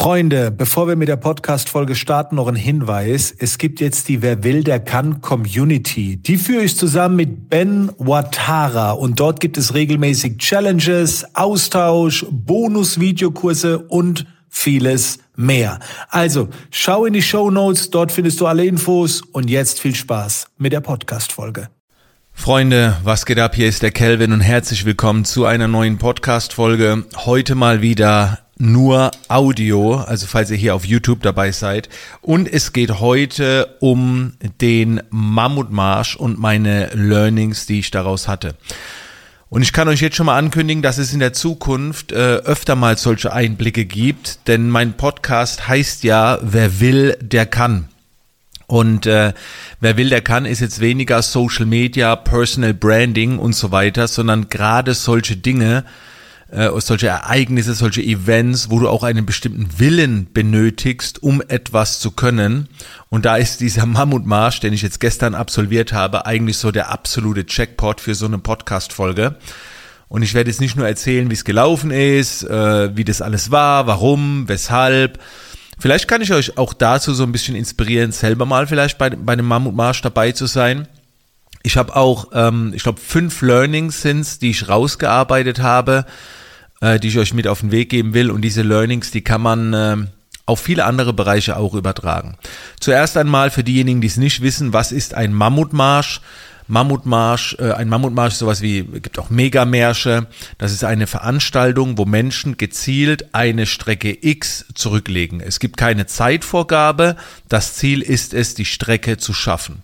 Freunde, bevor wir mit der Podcast-Folge starten, noch ein Hinweis. Es gibt jetzt die Wer will, der kann Community. Die führe ich zusammen mit Ben Watara und dort gibt es regelmäßig Challenges, Austausch, Bonus-Videokurse und vieles mehr. Also, schau in die Show Notes, dort findest du alle Infos und jetzt viel Spaß mit der Podcast-Folge. Freunde, was geht ab? Hier ist der Kelvin und herzlich willkommen zu einer neuen Podcast-Folge. Heute mal wieder nur Audio, also falls ihr hier auf YouTube dabei seid. Und es geht heute um den Mammutmarsch und meine Learnings, die ich daraus hatte. Und ich kann euch jetzt schon mal ankündigen, dass es in der Zukunft äh, öfter mal solche Einblicke gibt, denn mein Podcast heißt ja, wer will, der kann. Und äh, wer will, der kann, ist jetzt weniger Social Media, Personal Branding und so weiter, sondern gerade solche Dinge, äh, solche Ereignisse, solche Events, wo du auch einen bestimmten Willen benötigst, um etwas zu können. Und da ist dieser Mammutmarsch, den ich jetzt gestern absolviert habe, eigentlich so der absolute Checkpot für so eine Podcast-Folge. Und ich werde jetzt nicht nur erzählen, wie es gelaufen ist, äh, wie das alles war, warum, weshalb. Vielleicht kann ich euch auch dazu so ein bisschen inspirieren, selber mal vielleicht bei, bei dem Mammutmarsch dabei zu sein. Ich habe auch, ähm, ich glaube, fünf Learnings sind's, die ich rausgearbeitet habe, äh, die ich euch mit auf den Weg geben will. Und diese Learnings, die kann man äh, auf viele andere Bereiche auch übertragen. Zuerst einmal für diejenigen, die es nicht wissen, was ist ein Mammutmarsch? Mammutmarsch, äh, ein Mammutmarsch, sowas wie, gibt auch Megamärsche. Das ist eine Veranstaltung, wo Menschen gezielt eine Strecke X zurücklegen. Es gibt keine Zeitvorgabe. Das Ziel ist es, die Strecke zu schaffen.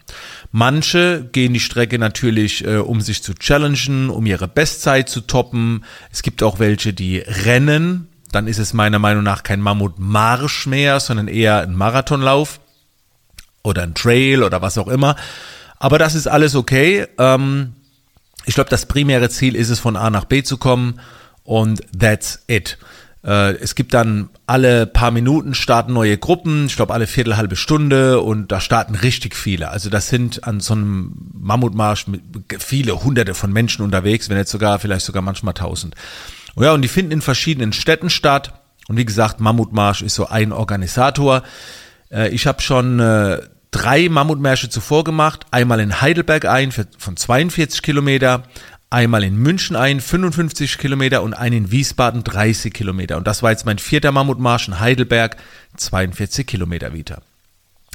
Manche gehen die Strecke natürlich, äh, um sich zu challengen, um ihre Bestzeit zu toppen. Es gibt auch welche, die rennen. Dann ist es meiner Meinung nach kein Mammutmarsch mehr, sondern eher ein Marathonlauf oder ein Trail oder was auch immer. Aber das ist alles okay. Ähm, ich glaube, das primäre Ziel ist es, von A nach B zu kommen und that's it. Äh, es gibt dann alle paar Minuten starten neue Gruppen, ich glaube alle Viertel, halbe Stunde und da starten richtig viele. Also das sind an so einem Mammutmarsch viele hunderte von Menschen unterwegs, wenn jetzt sogar, vielleicht sogar manchmal tausend. Oh ja, und die finden in verschiedenen Städten statt. Und wie gesagt, Mammutmarsch ist so ein Organisator. Äh, ich habe schon äh, drei Mammutmärsche zuvor gemacht. Einmal in Heidelberg ein von 42 Kilometer, einmal in München ein, 55 Kilometer und einen in Wiesbaden, 30 Kilometer. Und das war jetzt mein vierter Mammutmarsch in Heidelberg, 42 Kilometer wieder.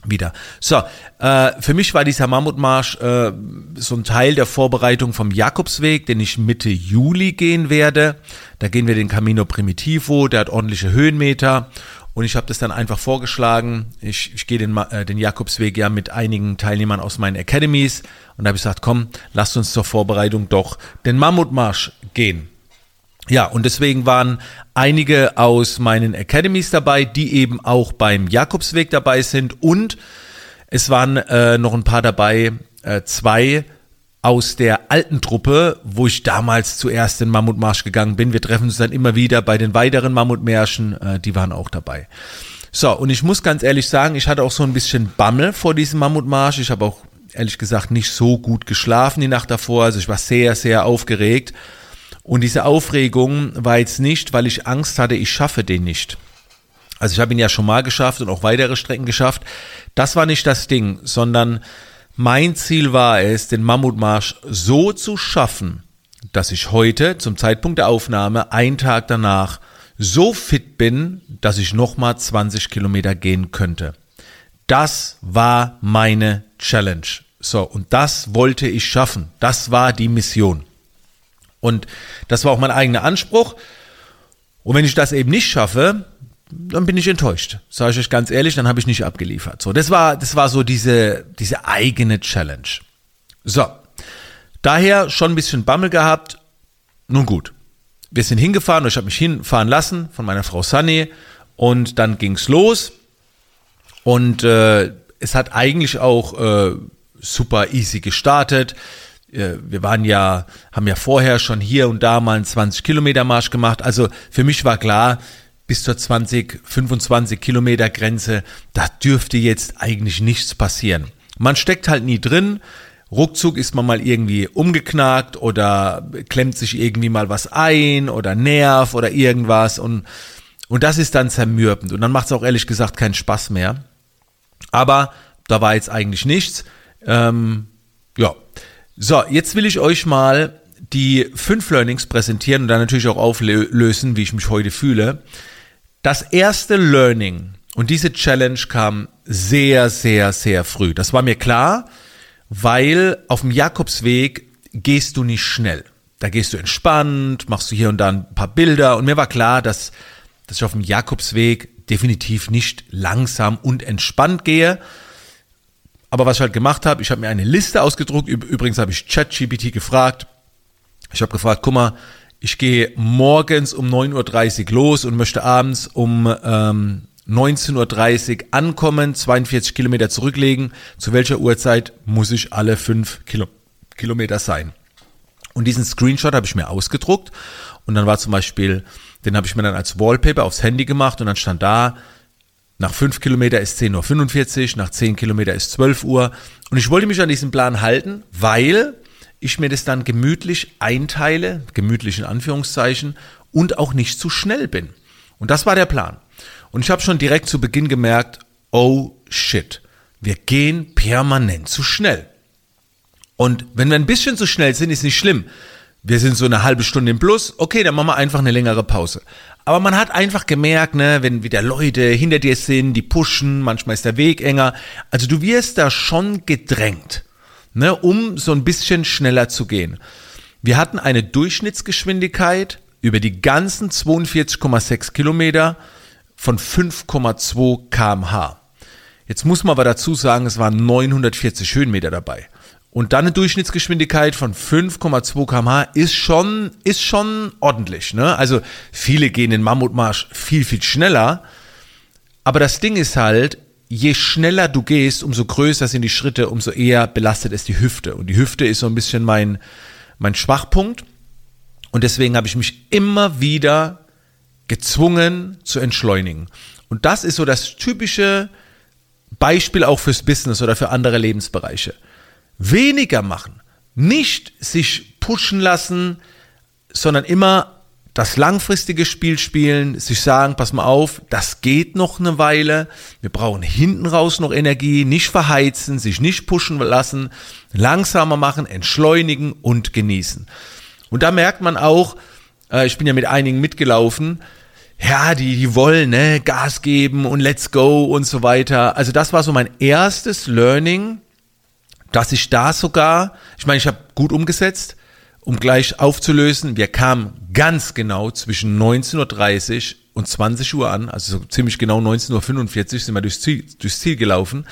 Wieder. So, äh, für mich war dieser Mammutmarsch äh, so ein Teil der Vorbereitung vom Jakobsweg, den ich Mitte Juli gehen werde. Da gehen wir den Camino Primitivo, der hat ordentliche Höhenmeter und ich habe das dann einfach vorgeschlagen. Ich, ich gehe den, äh, den Jakobsweg ja mit einigen Teilnehmern aus meinen Academies. Und da habe ich gesagt, komm, lasst uns zur Vorbereitung doch den Mammutmarsch gehen. Ja, und deswegen waren einige aus meinen Academies dabei, die eben auch beim Jakobsweg dabei sind. Und es waren äh, noch ein paar dabei, äh, zwei aus der alten Truppe, wo ich damals zuerst in Mammutmarsch gegangen bin. Wir treffen uns dann immer wieder bei den weiteren Mammutmärschen, äh, die waren auch dabei. So, und ich muss ganz ehrlich sagen, ich hatte auch so ein bisschen Bammel vor diesem Mammutmarsch. Ich habe auch ehrlich gesagt nicht so gut geschlafen die Nacht davor. Also ich war sehr, sehr aufgeregt. Und diese Aufregung war jetzt nicht, weil ich Angst hatte, ich schaffe den nicht. Also ich habe ihn ja schon mal geschafft und auch weitere Strecken geschafft. Das war nicht das Ding, sondern mein Ziel war es, den Mammutmarsch so zu schaffen, dass ich heute zum Zeitpunkt der Aufnahme, einen Tag danach, so fit bin, dass ich nochmal 20 Kilometer gehen könnte. Das war meine Challenge. So, und das wollte ich schaffen. Das war die Mission. Und das war auch mein eigener Anspruch. Und wenn ich das eben nicht schaffe, dann bin ich enttäuscht. Sage ich euch ganz ehrlich, dann habe ich nicht abgeliefert. So, das war, das war so diese, diese eigene Challenge. So. Daher schon ein bisschen Bammel gehabt. Nun gut. Wir sind hingefahren, ich habe mich hinfahren lassen von meiner Frau Sunny und dann ging's los. Und äh, es hat eigentlich auch äh, super easy gestartet. Äh, wir waren ja, haben ja vorher schon hier und da mal einen 20 Kilometer Marsch gemacht. Also für mich war klar, bis zur 20, 25 Kilometer Grenze, da dürfte jetzt eigentlich nichts passieren. Man steckt halt nie drin. Ruckzuck ist man mal irgendwie umgeknackt oder klemmt sich irgendwie mal was ein oder Nerv oder irgendwas und Und das ist dann zermürbend. Und dann macht es auch ehrlich gesagt keinen Spaß mehr. Aber da war jetzt eigentlich nichts. Ähm, ja. So, jetzt will ich euch mal die fünf Learnings präsentieren und dann natürlich auch auflösen, wie ich mich heute fühle. Das erste Learning und diese Challenge kam sehr, sehr, sehr früh. Das war mir klar, weil auf dem Jakobsweg gehst du nicht schnell. Da gehst du entspannt, machst du hier und da ein paar Bilder und mir war klar, dass, dass ich auf dem Jakobsweg definitiv nicht langsam und entspannt gehe. Aber was ich halt gemacht habe, ich habe mir eine Liste ausgedruckt. Übrigens habe ich ChatGPT gefragt. Ich habe gefragt, guck mal, ich gehe morgens um 9.30 Uhr los und möchte abends um ähm, 19.30 Uhr ankommen, 42 Kilometer zurücklegen. Zu welcher Uhrzeit muss ich alle fünf Kilo Kilometer sein? Und diesen Screenshot habe ich mir ausgedruckt und dann war zum Beispiel, den habe ich mir dann als Wallpaper aufs Handy gemacht und dann stand da, nach fünf Kilometer ist 10.45 Uhr, nach zehn Kilometer ist 12 Uhr. Und ich wollte mich an diesem Plan halten, weil ich mir das dann gemütlich einteile, gemütlich in Anführungszeichen, und auch nicht zu schnell bin. Und das war der Plan. Und ich habe schon direkt zu Beginn gemerkt, oh shit, wir gehen permanent zu schnell. Und wenn wir ein bisschen zu schnell sind, ist nicht schlimm. Wir sind so eine halbe Stunde im Plus, okay, dann machen wir einfach eine längere Pause. Aber man hat einfach gemerkt, ne, wenn wieder Leute hinter dir sind, die pushen, manchmal ist der Weg enger. Also du wirst da schon gedrängt, ne, um so ein bisschen schneller zu gehen. Wir hatten eine Durchschnittsgeschwindigkeit über die ganzen 42,6 Kilometer von 5,2 kmh. Jetzt muss man aber dazu sagen, es waren 940 Höhenmeter dabei. Und dann eine Durchschnittsgeschwindigkeit von 5,2 kmh ist schon, ist schon ordentlich. Ne? Also viele gehen den Mammutmarsch viel, viel schneller. Aber das Ding ist halt, je schneller du gehst, umso größer sind die Schritte, umso eher belastet es die Hüfte. Und die Hüfte ist so ein bisschen mein, mein Schwachpunkt. Und deswegen habe ich mich immer wieder gezwungen zu entschleunigen. Und das ist so das typische Beispiel auch fürs Business oder für andere Lebensbereiche. Weniger machen, nicht sich pushen lassen, sondern immer das langfristige Spiel spielen, sich sagen, pass mal auf, das geht noch eine Weile, wir brauchen hinten raus noch Energie, nicht verheizen, sich nicht pushen lassen, langsamer machen, entschleunigen und genießen. Und da merkt man auch, äh, ich bin ja mit einigen mitgelaufen, ja, die, die wollen, ne, Gas geben und let's go und so weiter. Also das war so mein erstes Learning, dass ich da sogar, ich meine, ich habe gut umgesetzt, um gleich aufzulösen. Wir kamen ganz genau zwischen 19.30 Uhr und 20 Uhr an, also so ziemlich genau 19.45 Uhr sind wir durchs Ziel, durchs Ziel gelaufen.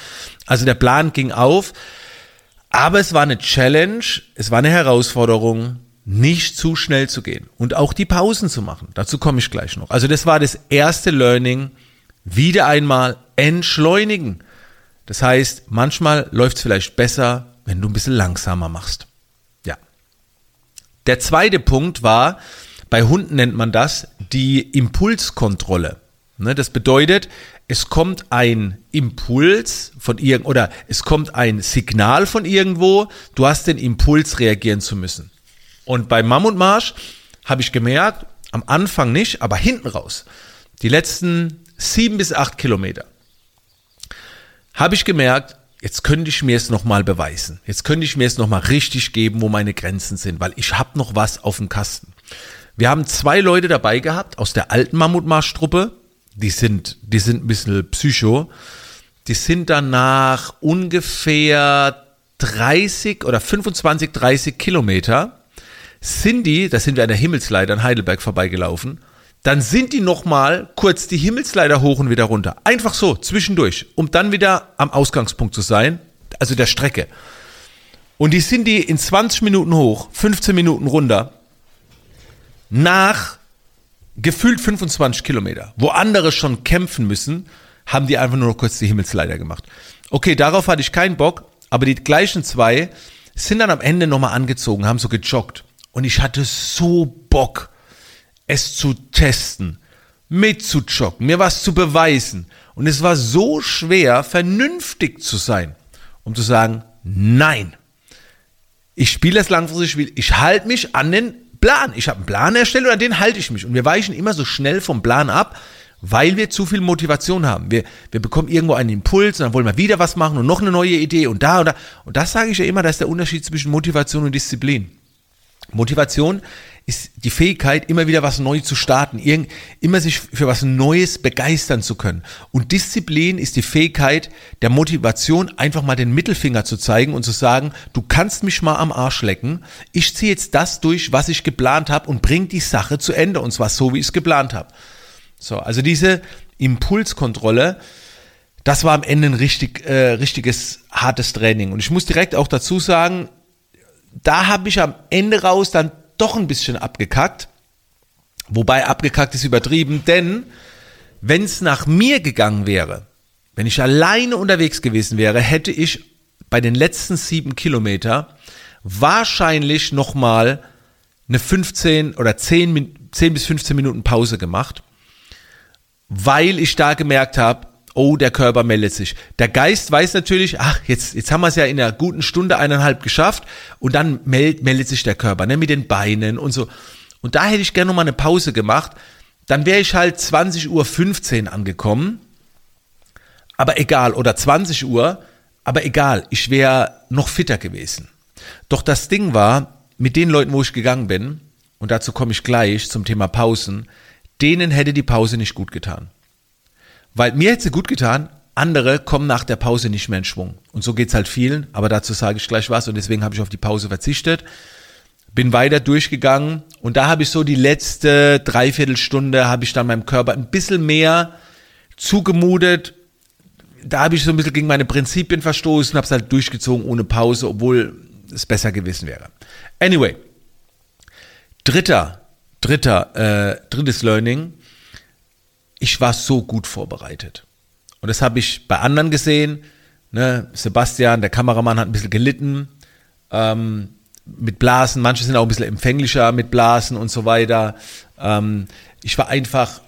Also der Plan ging auf, aber es war eine Challenge, es war eine Herausforderung nicht zu schnell zu gehen und auch die Pausen zu machen. Dazu komme ich gleich noch. Also das war das erste Learning. Wieder einmal entschleunigen. Das heißt, manchmal läuft es vielleicht besser, wenn du ein bisschen langsamer machst. Der zweite Punkt war, bei Hunden nennt man das die Impulskontrolle. Ne, das bedeutet, es kommt ein Impuls von irgend oder es kommt ein Signal von irgendwo, du hast den Impuls reagieren zu müssen. Und beim Mammutmarsch habe ich gemerkt, am Anfang nicht, aber hinten raus, die letzten sieben bis acht Kilometer, habe ich gemerkt, jetzt könnte ich mir es nochmal beweisen. Jetzt könnte ich mir es nochmal richtig geben, wo meine Grenzen sind, weil ich habe noch was auf dem Kasten. Wir haben zwei Leute dabei gehabt aus der alten Mammutmarschtruppe. Die sind, die sind ein bisschen psycho. Die sind dann nach ungefähr 30 oder 25, 30 Kilometer sind die, da sind wir an der Himmelsleiter in Heidelberg vorbeigelaufen, dann sind die nochmal kurz die Himmelsleiter hoch und wieder runter. Einfach so, zwischendurch, um dann wieder am Ausgangspunkt zu sein, also der Strecke. Und die sind die in 20 Minuten hoch, 15 Minuten runter, nach gefühlt 25 Kilometer, wo andere schon kämpfen müssen, haben die einfach nur noch kurz die Himmelsleiter gemacht. Okay, darauf hatte ich keinen Bock, aber die gleichen zwei sind dann am Ende nochmal angezogen, haben so gejoggt. Und ich hatte so Bock, es zu testen, mitzujoggen, mir was zu beweisen. Und es war so schwer, vernünftig zu sein, um zu sagen, nein. Ich spiele das langfristig, ich halte mich an den Plan. Ich habe einen Plan erstellt und an den halte ich mich. Und wir weichen immer so schnell vom Plan ab, weil wir zu viel Motivation haben. Wir, wir bekommen irgendwo einen Impuls und dann wollen wir wieder was machen und noch eine neue Idee und da und da. Und das sage ich ja immer, das ist der Unterschied zwischen Motivation und Disziplin. Motivation ist die Fähigkeit, immer wieder was Neues zu starten, immer sich für was Neues begeistern zu können. Und Disziplin ist die Fähigkeit der Motivation, einfach mal den Mittelfinger zu zeigen und zu sagen, du kannst mich mal am Arsch lecken. Ich ziehe jetzt das durch, was ich geplant habe und bring die Sache zu Ende und zwar so, wie ich es geplant habe. So, also diese Impulskontrolle, das war am Ende ein richtig, äh, richtiges hartes Training. Und ich muss direkt auch dazu sagen, da habe ich am Ende raus dann doch ein bisschen abgekackt. Wobei abgekackt ist übertrieben, denn wenn es nach mir gegangen wäre, wenn ich alleine unterwegs gewesen wäre, hätte ich bei den letzten sieben Kilometer wahrscheinlich nochmal eine 15 oder 10, 10 bis 15 Minuten Pause gemacht, weil ich da gemerkt habe, oh, der Körper meldet sich. Der Geist weiß natürlich, ach, jetzt, jetzt haben wir es ja in einer guten Stunde, eineinhalb geschafft und dann meldet, meldet sich der Körper, ne, mit den Beinen und so. Und da hätte ich gerne nochmal eine Pause gemacht. Dann wäre ich halt 20 Uhr 15 angekommen. Aber egal, oder 20 Uhr, aber egal, ich wäre noch fitter gewesen. Doch das Ding war, mit den Leuten, wo ich gegangen bin, und dazu komme ich gleich zum Thema Pausen, denen hätte die Pause nicht gut getan. Weil mir hätte sie gut getan, andere kommen nach der Pause nicht mehr in Schwung. Und so geht's halt vielen, aber dazu sage ich gleich was und deswegen habe ich auf die Pause verzichtet. Bin weiter durchgegangen und da habe ich so die letzte Dreiviertelstunde, habe ich dann meinem Körper ein bisschen mehr zugemutet. Da habe ich so ein bisschen gegen meine Prinzipien verstoßen, habe es halt durchgezogen ohne Pause, obwohl es besser gewesen wäre. Anyway, dritter, dritter, äh, drittes Learning ich war so gut vorbereitet. Und das habe ich bei anderen gesehen. Ne? Sebastian, der Kameramann, hat ein bisschen gelitten ähm, mit Blasen. Manche sind auch ein bisschen empfänglicher mit Blasen und so weiter. Ähm, ich war einfach,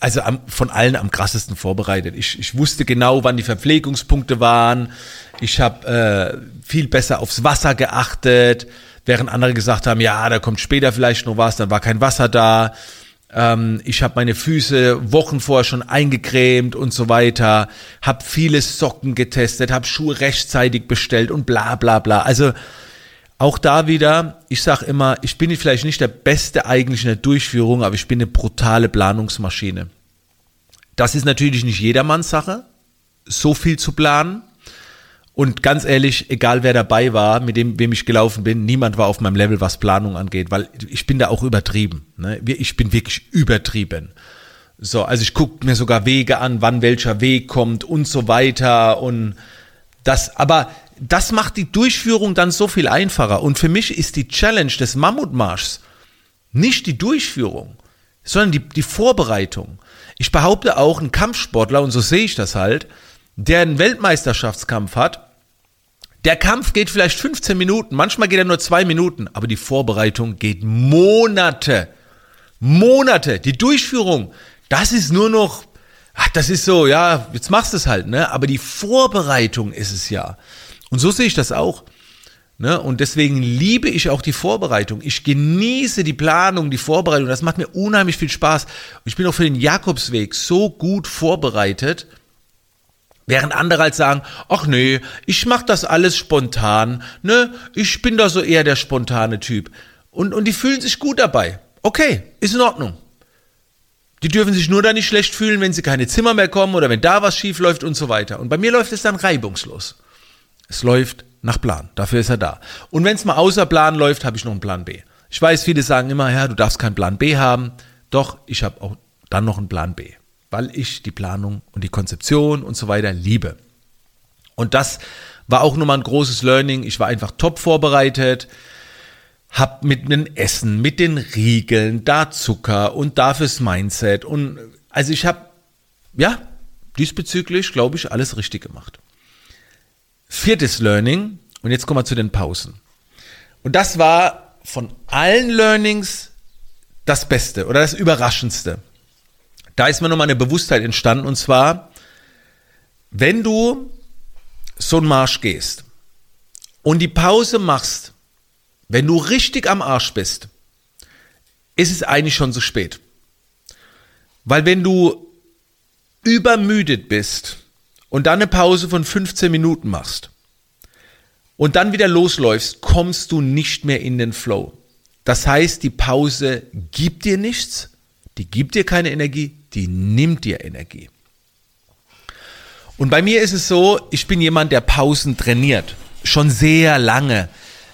also am, von allen am krassesten vorbereitet. Ich, ich wusste genau, wann die Verpflegungspunkte waren. Ich habe äh, viel besser aufs Wasser geachtet, während andere gesagt haben, ja, da kommt später vielleicht noch was, dann war kein Wasser da. Ähm, ich habe meine Füße Wochen vorher schon eingecremt und so weiter. Habe viele Socken getestet, habe Schuhe rechtzeitig bestellt und bla bla bla. Also auch da wieder, ich sag immer, ich bin vielleicht nicht der Beste eigentlich in der Durchführung, aber ich bin eine brutale Planungsmaschine. Das ist natürlich nicht jedermanns Sache, so viel zu planen. Und ganz ehrlich, egal wer dabei war, mit dem, wem ich gelaufen bin, niemand war auf meinem Level, was Planung angeht, weil ich bin da auch übertrieben. Ne? Ich bin wirklich übertrieben. So, also ich gucke mir sogar Wege an, wann welcher Weg kommt und so weiter und das, aber das macht die Durchführung dann so viel einfacher. Und für mich ist die Challenge des Mammutmarschs nicht die Durchführung, sondern die, die Vorbereitung. Ich behaupte auch, ein Kampfsportler, und so sehe ich das halt, der einen Weltmeisterschaftskampf hat, der Kampf geht vielleicht 15 Minuten, manchmal geht er nur zwei Minuten, aber die Vorbereitung geht Monate. Monate. Die Durchführung, das ist nur noch, ach, das ist so, ja, jetzt machst du es halt, ne? Aber die Vorbereitung ist es ja. Und so sehe ich das auch. Ne? Und deswegen liebe ich auch die Vorbereitung. Ich genieße die Planung, die Vorbereitung. Das macht mir unheimlich viel Spaß. Und ich bin auch für den Jakobsweg so gut vorbereitet. Während andere halt sagen, ach nee, ich mach das alles spontan, ne? Ich bin da so eher der spontane Typ. Und, und die fühlen sich gut dabei. Okay, ist in Ordnung. Die dürfen sich nur da nicht schlecht fühlen, wenn sie keine Zimmer mehr kommen oder wenn da was schief läuft und so weiter. Und bei mir läuft es dann reibungslos. Es läuft nach Plan. Dafür ist er da. Und wenn es mal außer Plan läuft, habe ich noch einen Plan B. Ich weiß, viele sagen immer, ja, du darfst keinen Plan B haben. Doch, ich habe auch dann noch einen Plan B weil ich die Planung und die Konzeption und so weiter liebe. Und das war auch nochmal ein großes Learning. Ich war einfach top vorbereitet, hab mit dem Essen, mit den Riegeln, da Zucker und da fürs Mindset und also ich habe ja diesbezüglich glaube ich alles richtig gemacht. Viertes Learning und jetzt kommen wir zu den Pausen. Und das war von allen Learnings das Beste oder das Überraschendste da ist mir nochmal eine Bewusstheit entstanden und zwar, wenn du so einen Marsch gehst und die Pause machst, wenn du richtig am Arsch bist, ist es eigentlich schon zu spät. Weil wenn du übermüdet bist und dann eine Pause von 15 Minuten machst und dann wieder losläufst, kommst du nicht mehr in den Flow. Das heißt, die Pause gibt dir nichts, die gibt dir keine Energie, die nimmt dir Energie. Und bei mir ist es so, ich bin jemand, der Pausen trainiert. Schon sehr lange.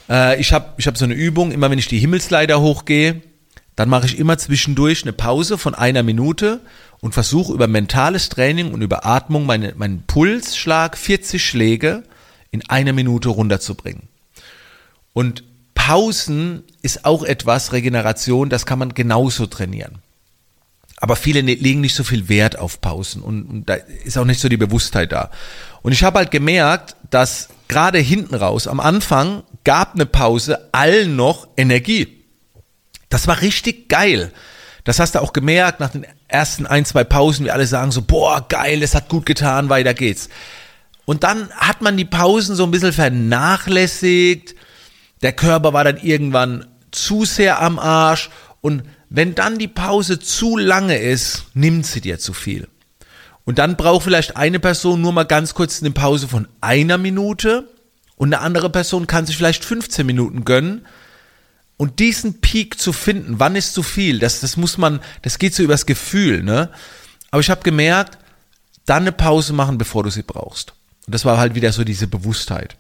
Äh, ich habe ich hab so eine Übung, immer wenn ich die Himmelsleiter hochgehe, dann mache ich immer zwischendurch eine Pause von einer Minute und versuche über mentales Training und über Atmung meine, meinen Pulsschlag 40 Schläge in einer Minute runterzubringen. Und Pausen ist auch etwas, Regeneration, das kann man genauso trainieren. Aber viele ne-, legen nicht so viel Wert auf Pausen und, und da ist auch nicht so die Bewusstheit da. Und ich habe halt gemerkt, dass gerade hinten raus, am Anfang gab eine Pause allen noch Energie. Das war richtig geil. Das hast du auch gemerkt nach den ersten ein, zwei Pausen, wie alle sagen so, boah, geil, es hat gut getan, weiter geht's. Und dann hat man die Pausen so ein bisschen vernachlässigt. Der Körper war dann irgendwann zu sehr am Arsch und wenn dann die Pause zu lange ist, nimmt sie dir zu viel. Und dann braucht vielleicht eine Person nur mal ganz kurz eine Pause von einer Minute und eine andere Person kann sich vielleicht 15 Minuten gönnen. Und diesen Peak zu finden, wann ist zu viel, das, das muss man, das geht so übers Gefühl, ne? Aber ich habe gemerkt, dann eine Pause machen, bevor du sie brauchst. Und das war halt wieder so diese Bewusstheit.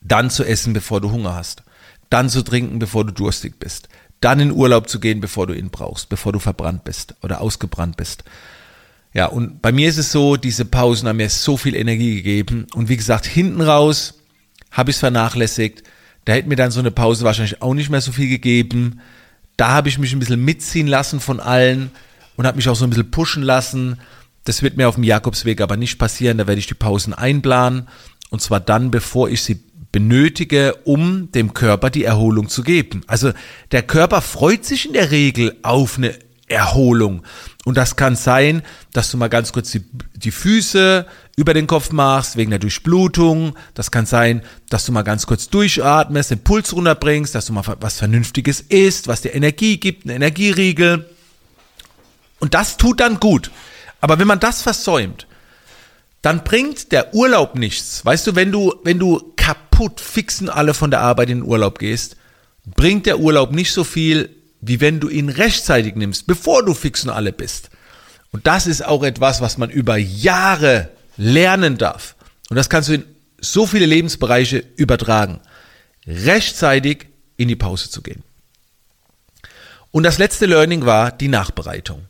Dann zu essen, bevor du Hunger hast. Dann zu trinken, bevor du durstig bist dann in Urlaub zu gehen, bevor du ihn brauchst, bevor du verbrannt bist oder ausgebrannt bist. Ja, und bei mir ist es so, diese Pausen haben mir so viel Energie gegeben. Und wie gesagt, hinten raus habe ich es vernachlässigt. Da hätte mir dann so eine Pause wahrscheinlich auch nicht mehr so viel gegeben. Da habe ich mich ein bisschen mitziehen lassen von allen und habe mich auch so ein bisschen pushen lassen. Das wird mir auf dem Jakobsweg aber nicht passieren. Da werde ich die Pausen einplanen. Und zwar dann, bevor ich sie benötige, um dem Körper die Erholung zu geben. Also der Körper freut sich in der Regel auf eine Erholung. Und das kann sein, dass du mal ganz kurz die, die Füße über den Kopf machst, wegen der Durchblutung. Das kann sein, dass du mal ganz kurz durchatmest, den Puls runterbringst, dass du mal was Vernünftiges isst, was dir Energie gibt, einen Energieriegel. Und das tut dann gut. Aber wenn man das versäumt, dann bringt der Urlaub nichts. Weißt du, wenn du, wenn du kaputt fixen alle von der Arbeit in den Urlaub gehst, bringt der Urlaub nicht so viel, wie wenn du ihn rechtzeitig nimmst, bevor du fixen alle bist. Und das ist auch etwas, was man über Jahre lernen darf. Und das kannst du in so viele Lebensbereiche übertragen. Rechtzeitig in die Pause zu gehen. Und das letzte Learning war die Nachbereitung.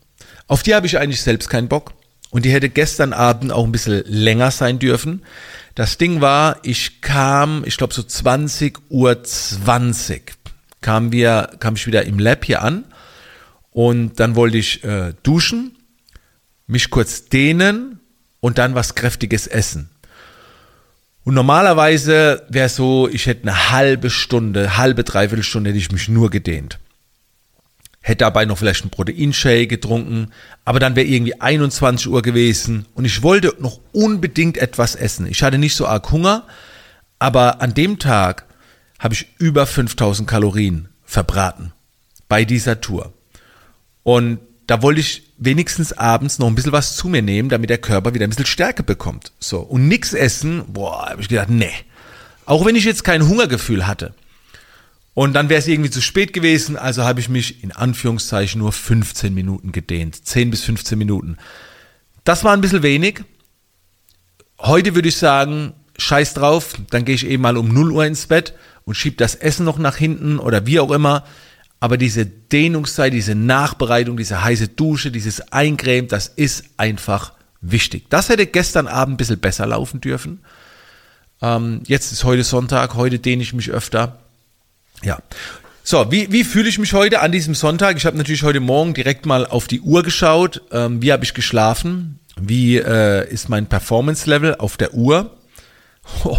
Auf die habe ich eigentlich selbst keinen Bock. Und die hätte gestern Abend auch ein bisschen länger sein dürfen. Das Ding war, ich kam, ich glaube so 20 Uhr 20 kam wir, kam ich wieder im Lab hier an und dann wollte ich äh, duschen, mich kurz dehnen und dann was kräftiges essen. Und normalerweise wäre so, ich hätte eine halbe Stunde, halbe, dreiviertel Stunde hätte ich mich nur gedehnt hätte dabei noch vielleicht einen Proteinshake getrunken, aber dann wäre irgendwie 21 Uhr gewesen und ich wollte noch unbedingt etwas essen. Ich hatte nicht so arg Hunger, aber an dem Tag habe ich über 5000 Kalorien verbraten bei dieser Tour. Und da wollte ich wenigstens abends noch ein bisschen was zu mir nehmen, damit der Körper wieder ein bisschen Stärke bekommt. So. Und nichts essen, boah, habe ich gedacht, nee. Auch wenn ich jetzt kein Hungergefühl hatte. Und dann wäre es irgendwie zu spät gewesen, also habe ich mich in Anführungszeichen nur 15 Minuten gedehnt. 10 bis 15 Minuten. Das war ein bisschen wenig. Heute würde ich sagen, scheiß drauf, dann gehe ich eben mal um 0 Uhr ins Bett und schieb das Essen noch nach hinten oder wie auch immer. Aber diese Dehnungszeit, diese Nachbereitung, diese heiße Dusche, dieses Eincremen, das ist einfach wichtig. Das hätte gestern Abend ein bisschen besser laufen dürfen. Ähm, jetzt ist heute Sonntag, heute dehne ich mich öfter. Ja. So, wie, wie fühle ich mich heute an diesem Sonntag? Ich habe natürlich heute Morgen direkt mal auf die Uhr geschaut. Ähm, wie habe ich geschlafen? Wie äh, ist mein Performance-Level auf der Uhr? Oh,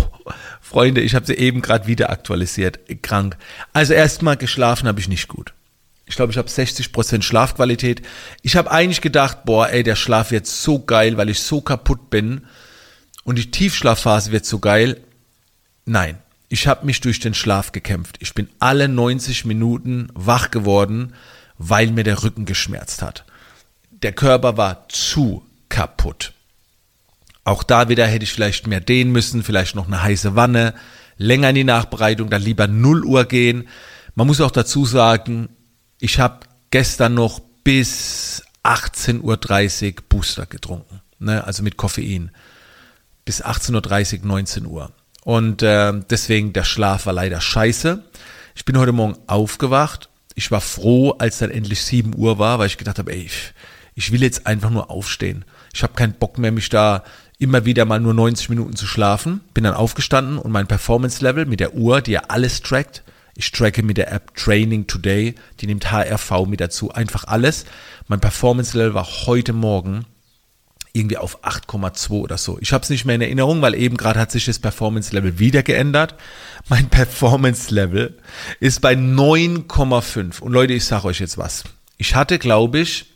Freunde, ich habe sie eben gerade wieder aktualisiert. Krank. Also erstmal geschlafen habe ich nicht gut. Ich glaube, ich habe 60% Schlafqualität. Ich habe eigentlich gedacht, boah, ey, der Schlaf wird so geil, weil ich so kaputt bin. Und die Tiefschlafphase wird so geil. Nein, ich habe mich durch den Schlaf gekämpft. Ich bin alle 90 Minuten wach geworden, weil mir der Rücken geschmerzt hat. Der Körper war zu kaputt. Auch da wieder hätte ich vielleicht mehr dehnen müssen, vielleicht noch eine heiße Wanne, länger in die Nachbereitung, dann lieber 0 Uhr gehen. Man muss auch dazu sagen, ich habe gestern noch bis 18.30 Uhr Booster getrunken, ne? also mit Koffein. Bis 18.30 Uhr, 19 Uhr. Und äh, deswegen, der Schlaf war leider scheiße. Ich bin heute Morgen aufgewacht. Ich war froh, als dann endlich 7 Uhr war, weil ich gedacht habe, ey, ich, ich will jetzt einfach nur aufstehen. Ich habe keinen Bock mehr, mich da immer wieder mal nur 90 Minuten zu schlafen. Bin dann aufgestanden und mein Performance-Level mit der Uhr, die ja alles trackt, ich tracke mit der App Training Today, die nimmt HRV mit dazu, einfach alles. Mein Performance-Level war heute Morgen irgendwie auf 8,2 oder so. Ich habe es nicht mehr in Erinnerung, weil eben gerade hat sich das Performance-Level wieder geändert. Mein Performance-Level ist bei 9,5. Und Leute, ich sage euch jetzt was. Ich hatte, glaube ich,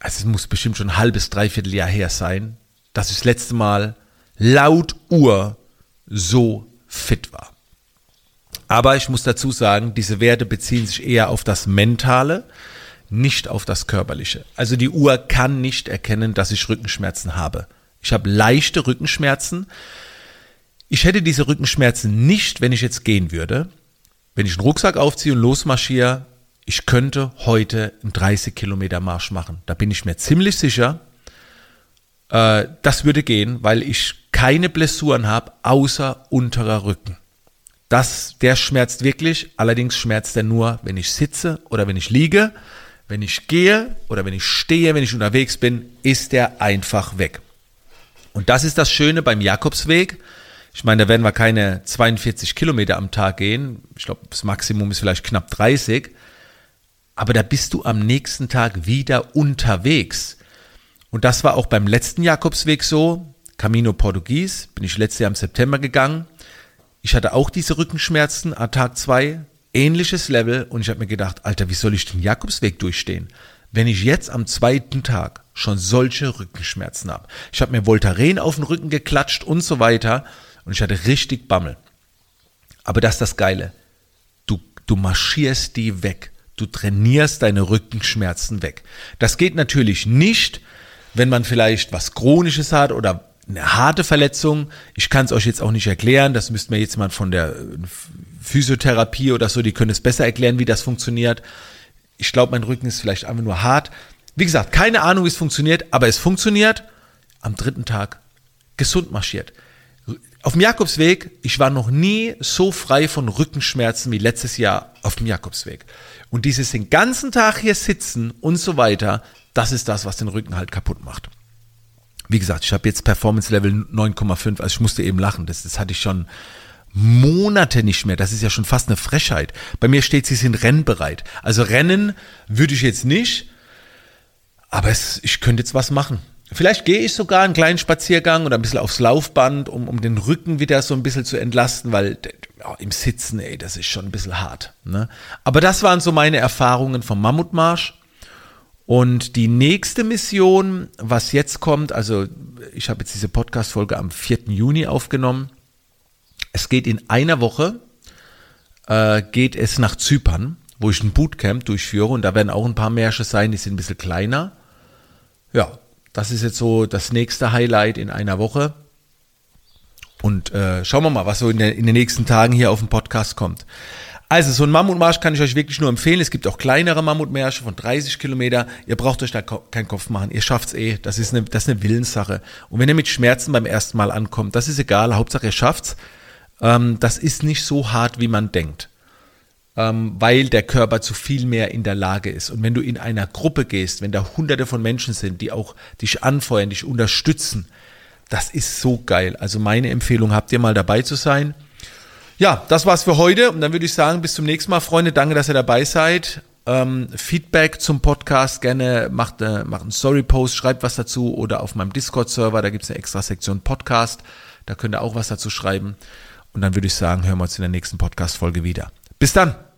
also es muss bestimmt schon ein halbes, dreiviertel Jahr her sein, dass ich das letzte Mal laut Uhr so fit war. Aber ich muss dazu sagen, diese Werte beziehen sich eher auf das Mentale, nicht auf das Körperliche. Also die Uhr kann nicht erkennen, dass ich Rückenschmerzen habe. Ich habe leichte Rückenschmerzen. Ich hätte diese Rückenschmerzen nicht, wenn ich jetzt gehen würde. Wenn ich einen Rucksack aufziehe und losmarschiere, ich könnte heute einen 30 Kilometer Marsch machen. Da bin ich mir ziemlich sicher. Äh, das würde gehen, weil ich keine Blessuren habe, außer unterer Rücken. Das, der schmerzt wirklich. Allerdings schmerzt er nur, wenn ich sitze oder wenn ich liege. Wenn ich gehe oder wenn ich stehe, wenn ich unterwegs bin, ist er einfach weg. Und das ist das Schöne beim Jakobsweg. Ich meine, da werden wir keine 42 Kilometer am Tag gehen. Ich glaube, das Maximum ist vielleicht knapp 30 aber da bist du am nächsten Tag wieder unterwegs. Und das war auch beim letzten Jakobsweg so. Camino Portugues, bin ich letztes Jahr im September gegangen. Ich hatte auch diese Rückenschmerzen an Tag zwei, ähnliches Level und ich habe mir gedacht, Alter, wie soll ich den Jakobsweg durchstehen, wenn ich jetzt am zweiten Tag schon solche Rückenschmerzen habe. Ich habe mir Voltaren auf den Rücken geklatscht und so weiter und ich hatte richtig Bammel. Aber das ist das Geile. Du, du marschierst die weg. Du trainierst deine Rückenschmerzen weg. Das geht natürlich nicht, wenn man vielleicht was Chronisches hat oder eine harte Verletzung. Ich kann es euch jetzt auch nicht erklären. Das müsste mir jetzt mal von der Physiotherapie oder so, die können es besser erklären, wie das funktioniert. Ich glaube, mein Rücken ist vielleicht einfach nur hart. Wie gesagt, keine Ahnung, wie es funktioniert, aber es funktioniert. Am dritten Tag gesund marschiert. Auf dem Jakobsweg, ich war noch nie so frei von Rückenschmerzen wie letztes Jahr auf dem Jakobsweg. Und dieses den ganzen Tag hier sitzen und so weiter, das ist das, was den Rücken halt kaputt macht. Wie gesagt, ich habe jetzt Performance Level 9,5, also ich musste eben lachen, das, das hatte ich schon Monate nicht mehr. Das ist ja schon fast eine Frechheit. Bei mir steht, sie sind rennbereit. Also rennen würde ich jetzt nicht, aber es, ich könnte jetzt was machen. Vielleicht gehe ich sogar einen kleinen Spaziergang oder ein bisschen aufs Laufband, um, um den Rücken wieder so ein bisschen zu entlasten, weil ja, im Sitzen, ey, das ist schon ein bisschen hart. Ne? Aber das waren so meine Erfahrungen vom Mammutmarsch. Und die nächste Mission, was jetzt kommt, also ich habe jetzt diese Podcast-Folge am 4. Juni aufgenommen. Es geht in einer Woche, äh, geht es nach Zypern, wo ich ein Bootcamp durchführe und da werden auch ein paar Märsche sein, die sind ein bisschen kleiner. Ja, das ist jetzt so das nächste Highlight in einer Woche. Und äh, schauen wir mal, was so in, der, in den nächsten Tagen hier auf dem Podcast kommt. Also, so ein Mammutmarsch kann ich euch wirklich nur empfehlen. Es gibt auch kleinere Mammutmärsche von 30 Kilometer. Ihr braucht euch da keinen Kopf machen. Ihr schafft's eh. Das ist, eine, das ist eine Willenssache. Und wenn ihr mit Schmerzen beim ersten Mal ankommt, das ist egal. Hauptsache ihr schafft's. Ähm, das ist nicht so hart, wie man denkt ähm, weil der Körper zu viel mehr in der Lage ist. Und wenn du in einer Gruppe gehst, wenn da hunderte von Menschen sind, die auch dich anfeuern, dich unterstützen, das ist so geil. Also meine Empfehlung, habt ihr mal dabei zu sein. Ja, das war's für heute. Und dann würde ich sagen, bis zum nächsten Mal, Freunde. Danke, dass ihr dabei seid. Ähm, Feedback zum Podcast gerne macht, äh, macht einen Story-Post, schreibt was dazu oder auf meinem Discord-Server, da gibt's eine extra Sektion Podcast. Da könnt ihr auch was dazu schreiben. Und dann würde ich sagen, hören wir uns in der nächsten Podcast-Folge wieder. Bis dann!